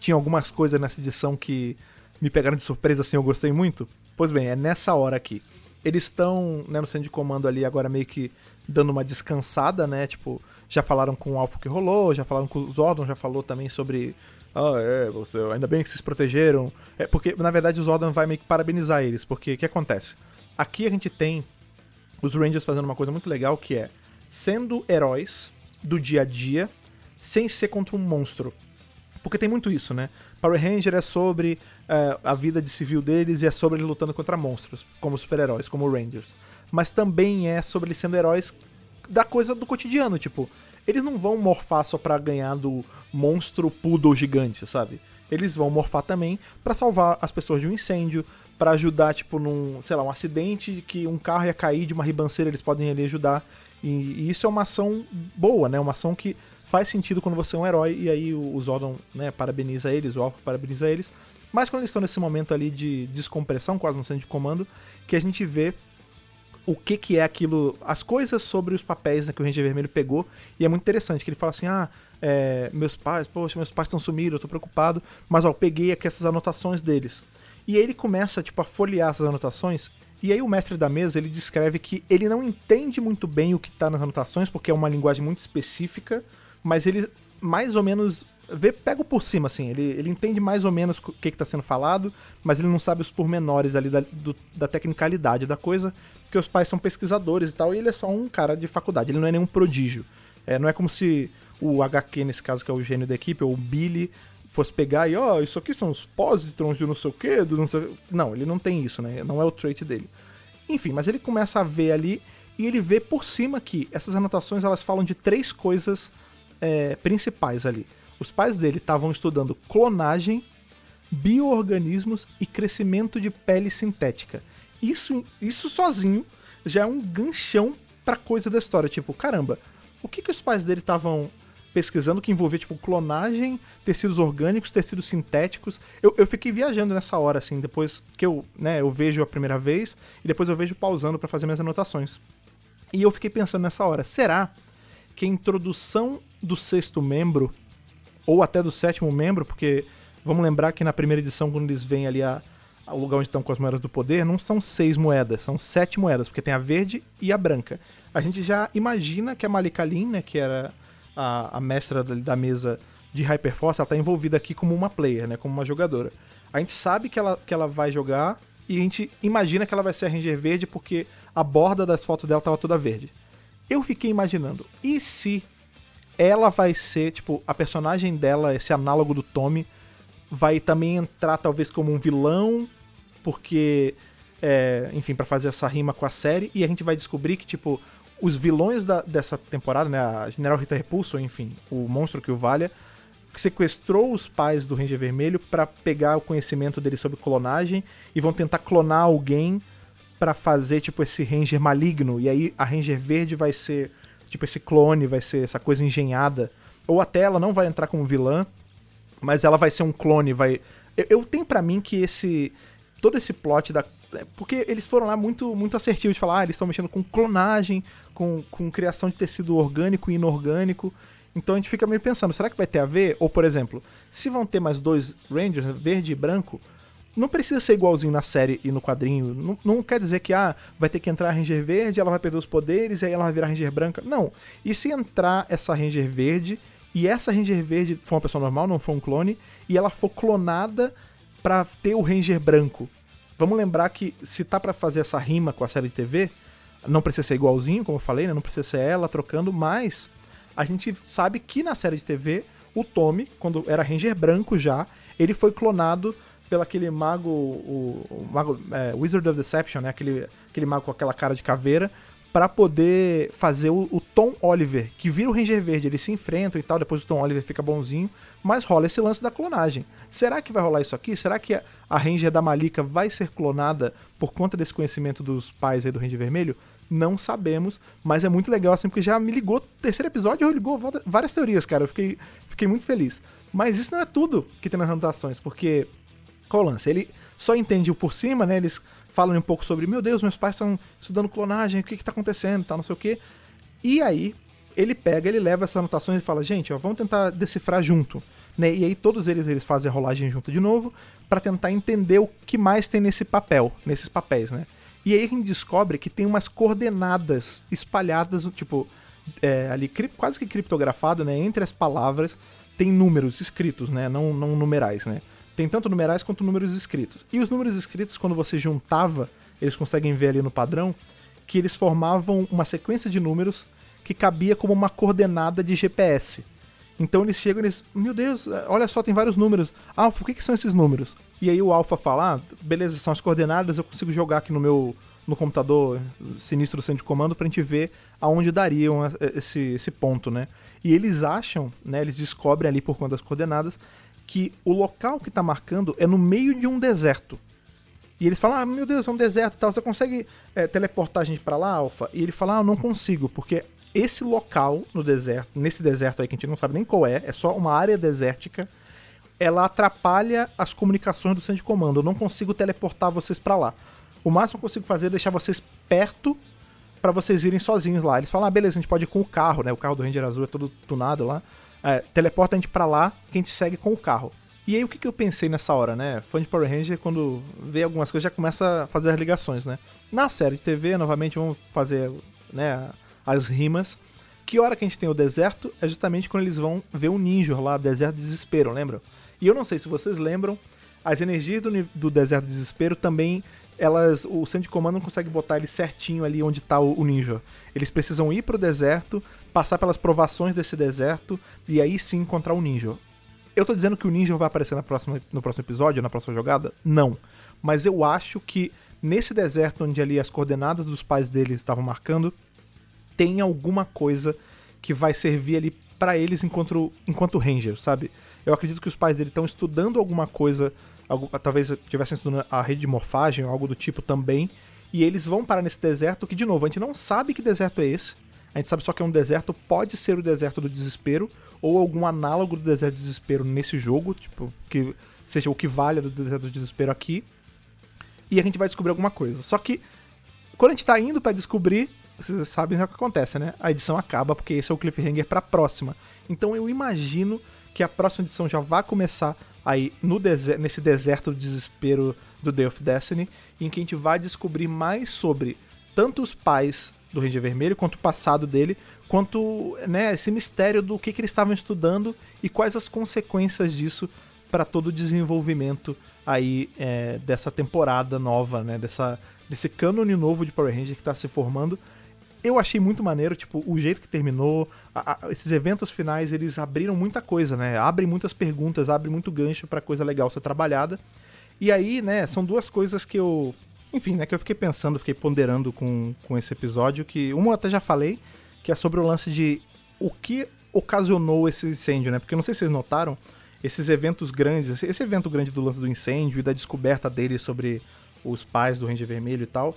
tinha algumas coisas nessa edição que me pegaram de surpresa assim, eu gostei muito? Pois bem, é nessa hora aqui. Eles estão né, no centro de comando ali agora meio que dando uma descansada, né? Tipo, já falaram com o Alpha que rolou, já falaram com o Zordon, já falou também sobre. Ah, é, você, ainda bem que vocês protegeram. É, porque, na verdade, o Zordon vai meio que parabenizar eles, porque o que acontece? Aqui a gente tem os Rangers fazendo uma coisa muito legal que é sendo heróis do dia a dia sem ser contra um monstro. Porque tem muito isso, né? Power Ranger é sobre uh, a vida de civil deles e é sobre eles lutando contra monstros, como super-heróis, como Rangers. Mas também é sobre eles sendo heróis da coisa do cotidiano, tipo, eles não vão morfar só pra ganhar do monstro poodle gigante, sabe? Eles vão morfar também para salvar as pessoas de um incêndio, para ajudar, tipo, num, sei lá, um acidente que um carro ia cair de uma ribanceira, eles podem ali ajudar. E, e isso é uma ação boa, né? Uma ação que faz sentido quando você é um herói, e aí o, Zordon né, parabeniza eles, o Alpha parabeniza eles. Mas quando eles estão nesse momento ali de descompressão, quase no centro de comando, que a gente vê o que que é aquilo, as coisas sobre os papéis né, que o Ranger Vermelho pegou, e é muito interessante, que ele fala assim, ah, é, meus pais, poxa, meus pais estão sumidos, eu tô preocupado, mas ó, peguei aqui essas anotações deles. E aí ele começa, tipo, a folhear essas anotações, e aí o mestre da mesa, ele descreve que ele não entende muito bem o que tá nas anotações, porque é uma linguagem muito específica, mas ele mais ou menos vê, pega por cima, assim. Ele, ele entende mais ou menos o que, está sendo falado, mas ele não sabe os pormenores ali da, do, da tecnicalidade da coisa, porque os pais são pesquisadores e tal, e ele é só um cara de faculdade, ele não é nenhum prodígio. É, não é como se o HQ, nesse caso, que é o gênio da equipe, ou o Billy, fosse pegar e, ó, oh, isso aqui são os positrons de não sei o quê, do não sei... Não, ele não tem isso, né? Não é o trait dele. Enfim, mas ele começa a ver ali, e ele vê por cima que essas anotações, elas falam de três coisas é, principais ali. Os pais dele estavam estudando clonagem, bioorganismos e crescimento de pele sintética. Isso, isso sozinho já é um ganchão pra coisa da história. Tipo, caramba, o que, que os pais dele estavam pesquisando que envolvia, tipo, clonagem, tecidos orgânicos, tecidos sintéticos. Eu, eu fiquei viajando nessa hora, assim, depois que eu, né, eu vejo a primeira vez e depois eu vejo pausando para fazer minhas anotações. E eu fiquei pensando nessa hora, será que a introdução do sexto membro, ou até do sétimo membro, porque vamos lembrar que na primeira edição, quando eles vêm ali ao lugar onde estão com as moedas do poder, não são seis moedas, são sete moedas, porque tem a verde e a branca. A gente já imagina que a Malika Lin, né, que era a, a mestra da, da mesa de Hyperforce, ela está envolvida aqui como uma player, né, como uma jogadora. A gente sabe que ela, que ela vai jogar e a gente imagina que ela vai ser a Ranger Verde porque a borda das fotos dela estava toda verde. Eu fiquei imaginando, e se ela vai ser, tipo, a personagem dela, esse análogo do Tommy, vai também entrar talvez como um vilão, porque, é, enfim, para fazer essa rima com a série, e a gente vai descobrir que, tipo, os vilões da, dessa temporada, né, a General Rita Repulso, enfim, o monstro que o valha, sequestrou os pais do Ranger Vermelho para pegar o conhecimento dele sobre clonagem e vão tentar clonar alguém para fazer tipo esse Ranger maligno e aí a Ranger Verde vai ser tipo esse clone, vai ser essa coisa engenhada. Ou até ela não vai entrar como vilã, mas ela vai ser um clone, vai. Eu, eu tenho para mim que esse. Todo esse plot da. Porque eles foram lá muito, muito assertivos de falar, ah, eles estão mexendo com clonagem, com, com criação de tecido orgânico e inorgânico. Então a gente fica meio pensando, será que vai ter a ver? Ou, por exemplo, se vão ter mais dois Rangers, verde e branco, não precisa ser igualzinho na série e no quadrinho. Não, não, quer dizer que ah, vai ter que entrar a Ranger Verde, ela vai perder os poderes e aí ela vai virar Ranger Branca. Não. E se entrar essa Ranger Verde e essa Ranger Verde for uma pessoa normal, não for um clone, e ela for clonada para ter o Ranger Branco? Vamos lembrar que se tá para fazer essa rima com a série de TV, não precisa ser igualzinho, como eu falei, né? não precisa ser ela trocando, mas a gente sabe que na série de TV o Tommy, quando era Ranger Branco já, ele foi clonado pelo aquele mago, o, o mago é, Wizard of Deception, né? Aquele, aquele mago com aquela cara de caveira, para poder fazer o, o, Tom Oliver, que vira o Ranger Verde. Eles se enfrentam e tal, depois o Tom Oliver fica bonzinho, mas rola esse lance da clonagem. Será que vai rolar isso aqui? Será que a, a Ranger da Malika vai ser clonada por conta desse conhecimento dos pais aí do Ranger Vermelho? Não sabemos, mas é muito legal assim, porque já me ligou. Terceiro episódio ligou várias teorias, cara. Eu fiquei, fiquei muito feliz. Mas isso não é tudo que tem nas anotações, porque qual o lance? Ele só entende o por cima, né? Eles falam um pouco sobre, meu Deus, meus pais estão estudando clonagem, o que está acontecendo, tal, não sei o quê. E aí, ele pega, ele leva essas anotações e fala, gente, ó, vamos tentar decifrar junto. Né? E aí todos eles eles fazem a rolagem junto de novo para tentar entender o que mais tem nesse papel, nesses papéis, né? E aí a gente descobre que tem umas coordenadas espalhadas, tipo, é, ali quase que criptografado, né? Entre as palavras tem números escritos, né? Não, não numerais, né? Tem tanto numerais quanto números escritos. E os números escritos, quando você juntava, eles conseguem ver ali no padrão, que eles formavam uma sequência de números que cabia como uma coordenada de GPS. Então eles chegam e eles, meu Deus, olha só, tem vários números. Alfa, o que, que são esses números? E aí o Alfa fala, ah, beleza, são as coordenadas, eu consigo jogar aqui no meu no computador sinistro do centro de comando pra gente ver aonde dariam esse, esse ponto, né? E eles acham, né, eles descobrem ali por conta das coordenadas, que o local que está marcando é no meio de um deserto. E eles falam, ah, meu Deus, é um deserto e tal, você consegue é, teleportar a gente para lá, Alpha? E ele fala, ah, eu não consigo, porque esse local no deserto, nesse deserto aí que a gente não sabe nem qual é, é só uma área desértica, ela atrapalha as comunicações do centro de comando. Eu não consigo teleportar vocês para lá. O máximo que eu consigo fazer é deixar vocês perto para vocês irem sozinhos lá. Eles falam, ah, beleza, a gente pode ir com o carro, né? O carro do Ranger Azul é todo tunado lá. É, teleporta a gente pra lá, que a gente segue com o carro. E aí o que, que eu pensei nessa hora, né? Fã de Power Ranger, quando vê algumas coisas, já começa a fazer as ligações, né? Na série de TV, novamente, vamos fazer né, as rimas. Que hora que a gente tem o deserto é justamente quando eles vão ver o ninja lá, Deserto do Desespero, lembram? E eu não sei se vocês lembram, as energias do, do Deserto do Desespero também elas o centro de comando não consegue botar ele certinho ali onde está o, o, ninja. Eles precisam ir para o deserto, passar pelas provações desse deserto e aí sim encontrar o ninja. Eu tô dizendo que o ninja vai aparecer na próxima, no próximo episódio, na próxima jogada? Não. Mas eu acho que nesse deserto onde ali as coordenadas dos pais dele estavam marcando, tem alguma coisa que vai servir ali para eles enquanto, enquanto Ranger, sabe? Eu acredito que os pais dele estão estudando alguma coisa talvez estivessem estudando a rede de morfagem algo do tipo também, e eles vão parar nesse deserto que, de novo, a gente não sabe que deserto é esse, a gente sabe só que é um deserto, pode ser o deserto do desespero, ou algum análogo do deserto do desespero nesse jogo, tipo, que seja o que vale do deserto do desespero aqui, e a gente vai descobrir alguma coisa. Só que, quando a gente tá indo para descobrir, vocês sabem o que acontece, né? A edição acaba, porque esse é o cliffhanger pra próxima. Então eu imagino que a próxima edição já vai começar aí no deser nesse deserto do desespero do Day of Destiny, em que a gente vai descobrir mais sobre tanto os pais do Ranger Vermelho, quanto o passado dele, quanto né, esse mistério do que, que eles estavam estudando e quais as consequências disso para todo o desenvolvimento aí é, dessa temporada nova, né, dessa, desse cânone novo de Power Ranger que está se formando eu achei muito maneiro, tipo, o jeito que terminou, a, a, esses eventos finais, eles abriram muita coisa, né? Abrem muitas perguntas, abrem muito gancho para coisa legal ser trabalhada. E aí, né, são duas coisas que eu, enfim, né, que eu fiquei pensando, fiquei ponderando com, com esse episódio, que uma eu até já falei, que é sobre o lance de o que ocasionou esse incêndio, né? Porque não sei se vocês notaram, esses eventos grandes, esse evento grande do lance do incêndio e da descoberta dele sobre os pais do Ranger Vermelho e tal,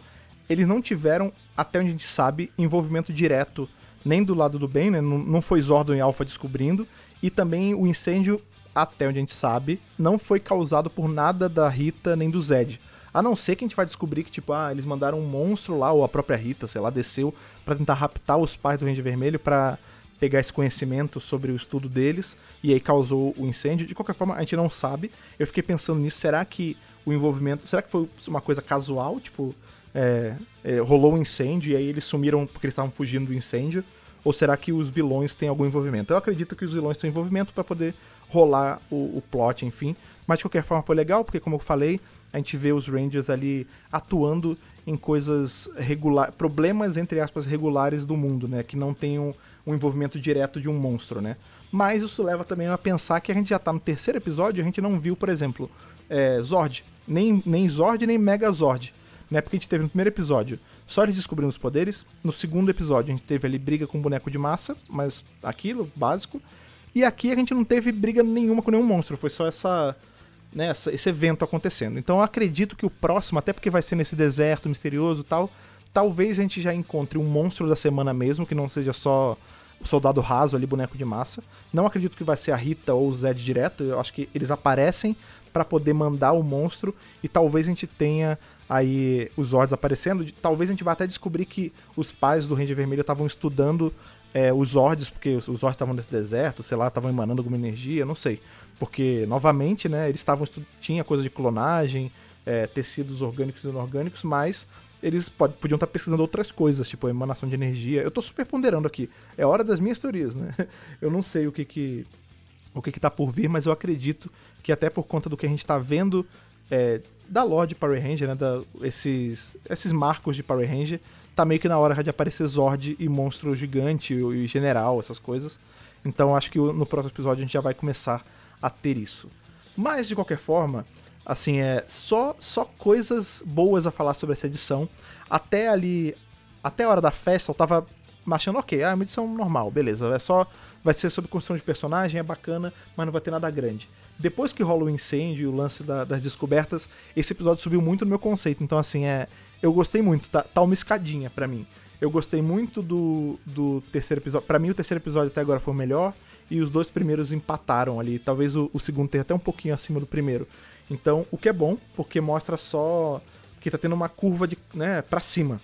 eles não tiveram, até onde a gente sabe, envolvimento direto nem do lado do bem, né? Não, não foi Zordon e Alpha descobrindo, e também o incêndio, até onde a gente sabe, não foi causado por nada da Rita nem do Zed. A não ser que a gente vai descobrir que, tipo, ah, eles mandaram um monstro lá, ou a própria Rita, sei lá, desceu para tentar raptar os pais do Ranger Vermelho para pegar esse conhecimento sobre o estudo deles, e aí causou o incêndio. De qualquer forma, a gente não sabe. Eu fiquei pensando nisso, será que o envolvimento. Será que foi uma coisa casual? Tipo, é, é, rolou um incêndio e aí eles sumiram porque eles estavam fugindo do incêndio? Ou será que os vilões têm algum envolvimento? Eu acredito que os vilões têm envolvimento para poder rolar o, o plot, enfim. Mas de qualquer forma foi legal, porque como eu falei, a gente vê os Rangers ali atuando em coisas regulares, problemas entre aspas regulares do mundo, né, que não tem um, um, envolvimento direto de um monstro, né. Mas isso leva também a pensar que a gente já tá no terceiro episódio, a gente não viu, por exemplo, é, Zord, nem nem Zord nem Megazord né? Porque a gente teve no primeiro episódio só eles descobrindo os poderes. No segundo episódio a gente teve ali briga com boneco de massa, mas aquilo, básico. E aqui a gente não teve briga nenhuma com nenhum monstro, foi só essa, né, esse evento acontecendo. Então eu acredito que o próximo, até porque vai ser nesse deserto misterioso e tal, talvez a gente já encontre um monstro da semana mesmo, que não seja só o soldado raso ali, boneco de massa. Não acredito que vai ser a Rita ou o Zed direto, eu acho que eles aparecem para poder mandar o monstro e talvez a gente tenha aí os Zords aparecendo. Talvez a gente vá até descobrir que os pais do Ranger Vermelho estavam estudando é, os Zords, porque os Zords estavam nesse deserto, sei lá, estavam emanando alguma energia, não sei. Porque, novamente, né, eles estavam. Tinha coisa de clonagem, é, tecidos orgânicos e inorgânicos, mas eles pode, podiam estar pesquisando outras coisas, tipo emanação de energia. Eu estou super ponderando aqui. É hora das minhas teorias, né? Eu não sei o que que o que está por vir, mas eu acredito que até por conta do que a gente está vendo é, da lore de Power Ranger, né, da, esses, esses marcos de Power Ranger, tá meio que na hora de aparecer Zord e monstro gigante e, general, essas coisas. Então acho que no próximo episódio a gente já vai começar a ter isso. Mas de qualquer forma, assim, é só só coisas boas a falar sobre essa edição. Até ali, até a hora da festa, eu tava achando, ok, é uma edição normal, beleza. É só. Vai ser sobre construção de personagem, é bacana, mas não vai ter nada grande. Depois que rola o incêndio e o lance da, das descobertas, esse episódio subiu muito no meu conceito. Então, assim, é. Eu gostei muito, tá, tá uma escadinha para mim. Eu gostei muito do, do terceiro episódio. para mim, o terceiro episódio até agora foi o melhor. E os dois primeiros empataram ali. Talvez o, o segundo tenha até um pouquinho acima do primeiro. Então, o que é bom, porque mostra só que tá tendo uma curva de, né, para cima.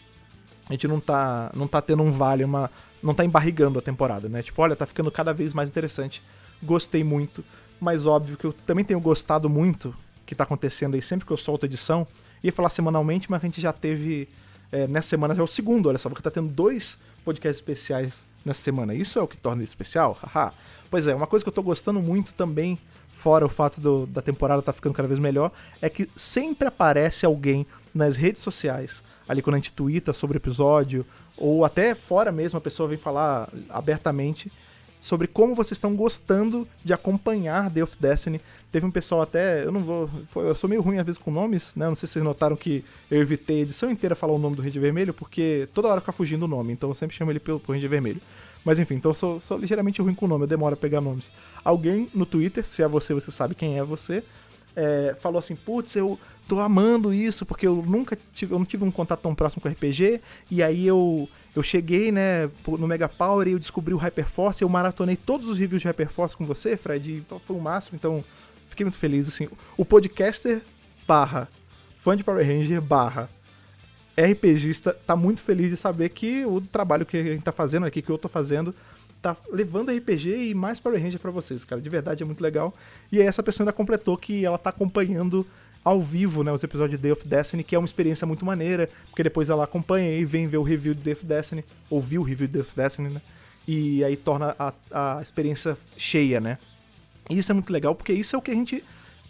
A gente não tá, não tá tendo um vale, uma, não tá embarrigando a temporada, né? Tipo, olha, tá ficando cada vez mais interessante. Gostei muito, mas óbvio que eu também tenho gostado muito que tá acontecendo aí sempre que eu solto edição. Ia falar semanalmente, mas a gente já teve é, nessa semana já é o segundo, olha só, porque tá tendo dois podcasts especiais nessa semana. Isso é o que torna isso especial? Haha. pois é, uma coisa que eu tô gostando muito também fora o fato do, da temporada tá ficando cada vez melhor, é que sempre aparece alguém nas redes sociais, ali quando a gente twitta sobre o episódio, ou até fora mesmo a pessoa vem falar abertamente sobre como vocês estão gostando de acompanhar The of Destiny. Teve um pessoal até, eu não vou, eu sou meio ruim às vezes com nomes, né? Não sei se vocês notaram que eu evitei a edição inteira falar o nome do Ranger Vermelho, porque toda hora fica fugindo o nome, então eu sempre chamo ele pelo, pelo Ranger Vermelho. Mas enfim, então eu sou, sou ligeiramente ruim com o nome, eu demoro a pegar nomes. Alguém no Twitter, se é você, você sabe quem é você, é, falou assim, putz, eu tô amando isso, porque eu nunca tive, eu não tive um contato tão próximo com RPG, e aí eu eu cheguei, né, no Mega Power e eu descobri o Hyperforce, eu maratonei todos os reviews de Hyperforce com você, Fred, e foi o máximo, então fiquei muito feliz, assim. O podcaster barra fã de Power Ranger barra RPGista tá muito feliz de saber que o trabalho que a gente tá fazendo aqui, que eu tô fazendo, tá levando RPG e mais Power Ranger para vocês, cara. De verdade é muito legal. E aí essa pessoa ainda completou que ela tá acompanhando ao vivo, né, os episódios de Day of Destiny, que é uma experiência muito maneira, porque depois ela acompanha e vem ver o review de Day of Destiny, ouviu o review de Day of Destiny, né? E aí torna a, a experiência cheia, né? E isso é muito legal, porque isso é o que a gente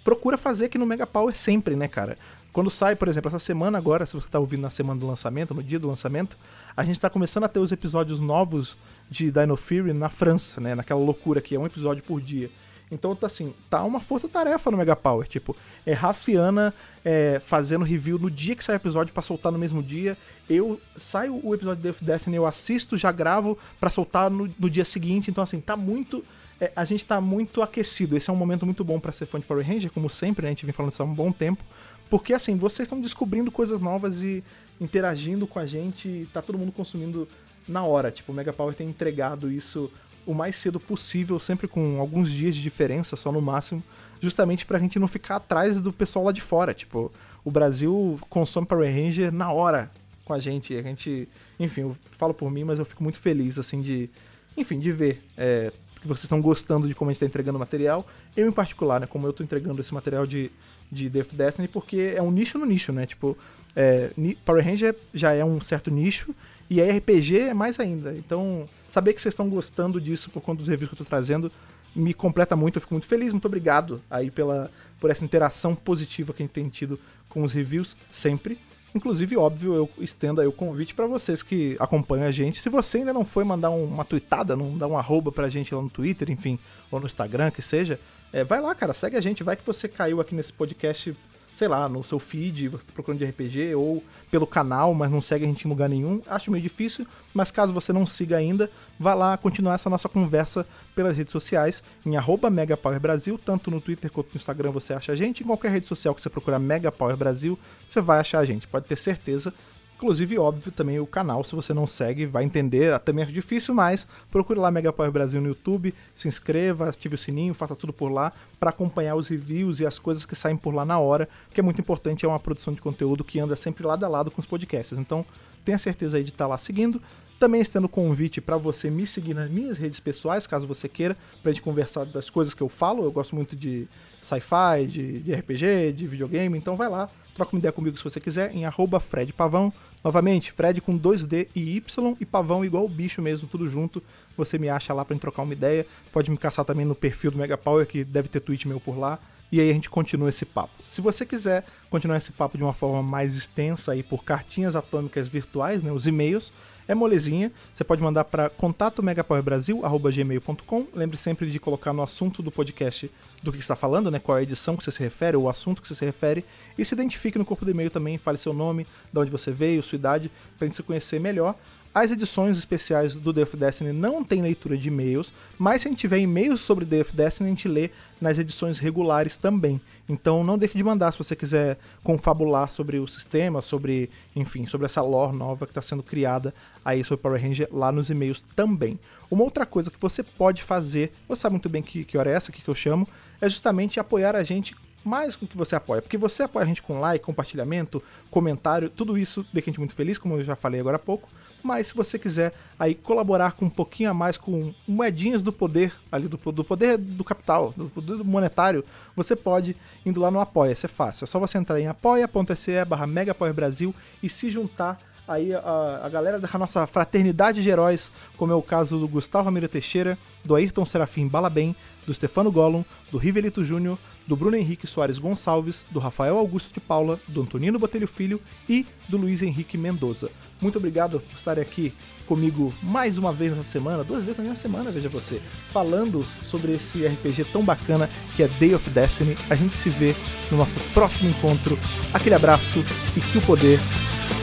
procura fazer aqui no Mega Power sempre, né, cara? Quando sai, por exemplo, essa semana agora, se você está ouvindo na semana do lançamento, no dia do lançamento, a gente está começando a ter os episódios novos de Dino Fury na França, né? Naquela loucura que é um episódio por dia. Então, tá assim, tá uma força-tarefa no Mega Power. Tipo, é Rafiana é, fazendo review no dia que sai o episódio para soltar no mesmo dia. Eu saio o episódio de Destiny, eu assisto, já gravo para soltar no, no, dia seguinte. Então, assim, tá muito. É, a gente tá muito aquecido. Esse é um momento muito bom para ser fã de Power Ranger, como sempre, né? a gente vem falando isso há um bom tempo. Porque, assim, vocês estão descobrindo coisas novas e interagindo com a gente. Tá todo mundo consumindo na hora. Tipo, o Mega Power tem entregado isso o mais cedo possível, sempre com alguns dias de diferença, só no máximo, justamente pra gente não ficar atrás do pessoal lá de fora. Tipo, o Brasil consome Power Ranger na hora com a gente. A gente, enfim, eu falo por mim, mas eu fico muito feliz, assim, de, enfim, de ver é, que vocês estão gostando de como a gente tá entregando material. Eu, em particular, né, como eu tô entregando esse material de, de Death Destiny, porque é um nicho no nicho, né? Tipo, é, Power Ranger já é um certo nicho, e RPG é mais ainda. Então, saber que vocês estão gostando disso por conta dos reviews que eu tô trazendo me completa muito, eu fico muito feliz, muito obrigado aí pela, por essa interação positiva que a gente tem tido com os reviews sempre. Inclusive, óbvio, eu estendo aí o convite para vocês que acompanham a gente. Se você ainda não foi mandar uma tweetada, não dá um arroba pra gente lá no Twitter, enfim, ou no Instagram, que seja, é, vai lá, cara, segue a gente. Vai que você caiu aqui nesse podcast sei lá, no seu feed, você tá procurando de RPG, ou pelo canal, mas não segue a gente em lugar nenhum. Acho meio difícil, mas caso você não siga ainda, vá lá continuar essa nossa conversa pelas redes sociais, em arroba Brasil, tanto no Twitter quanto no Instagram você acha a gente. Em qualquer rede social que você procurar Megapower Brasil, você vai achar a gente, pode ter certeza. Inclusive, óbvio, também o canal, se você não segue, vai entender, também é difícil, mas procure lá Mega Power Brasil no YouTube, se inscreva, ative o sininho, faça tudo por lá para acompanhar os reviews e as coisas que saem por lá na hora, que é muito importante, é uma produção de conteúdo que anda sempre lado a lado com os podcasts. Então, tenha certeza aí de estar tá lá seguindo. Também estendo convite para você me seguir nas minhas redes pessoais, caso você queira, pra gente conversar das coisas que eu falo. Eu gosto muito de sci-fi, de, de, RPG, de videogame, então vai lá, troca uma ideia comigo se você quiser, em arroba Fred Pavão. Novamente, Fred com 2D e Y e Pavão igual o bicho mesmo, tudo junto. Você me acha lá pra gente trocar uma ideia. Pode me caçar também no perfil do Mega Power, que deve ter tweet meu por lá. E aí a gente continua esse papo. Se você quiser continuar esse papo de uma forma mais extensa aí por cartinhas atômicas virtuais, né, os e-mails, é molezinha. Você pode mandar para contatomegapowerbrasil@gmail.com. Lembre sempre de colocar no assunto do podcast do que está falando, né, qual é a edição que você se refere, ou o assunto que você se refere, e se identifique no corpo do e-mail também, fale seu nome, de onde você veio, sua idade, para a gente se conhecer melhor. As edições especiais do of Destiny não tem leitura de e-mails, mas se a gente tiver e-mails sobre of Destiny, a gente lê nas edições regulares também. Então não deixe de mandar se você quiser confabular sobre o sistema, sobre, enfim, sobre essa lore nova que está sendo criada aí sobre Power Ranger lá nos e-mails também. Uma outra coisa que você pode fazer, você sabe muito bem que, que hora é essa que, que eu chamo, é justamente apoiar a gente mais com o que você apoia. Porque você apoia a gente com like, compartilhamento, comentário, tudo isso deixa a gente muito feliz, como eu já falei agora há pouco. Mas se você quiser aí colaborar com um pouquinho a mais com moedinhas do poder, ali do, do poder do capital, do poder monetário, você pode indo lá no Apoia, é fácil. É só você entrar em apoia.se barra Brasil e se juntar aí a, a galera da nossa fraternidade de heróis, como é o caso do Gustavo Ramiro Teixeira, do Ayrton Serafim Balabem, do Stefano Gollum, do Rivelito Júnior, do Bruno Henrique Soares Gonçalves, do Rafael Augusto de Paula, do Antonino Botelho Filho e do Luiz Henrique Mendoza. Muito obrigado por estarem aqui comigo mais uma vez na semana, duas vezes na mesma semana, veja você, falando sobre esse RPG tão bacana que é Day of Destiny. A gente se vê no nosso próximo encontro. Aquele abraço e que o poder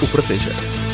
o proteja.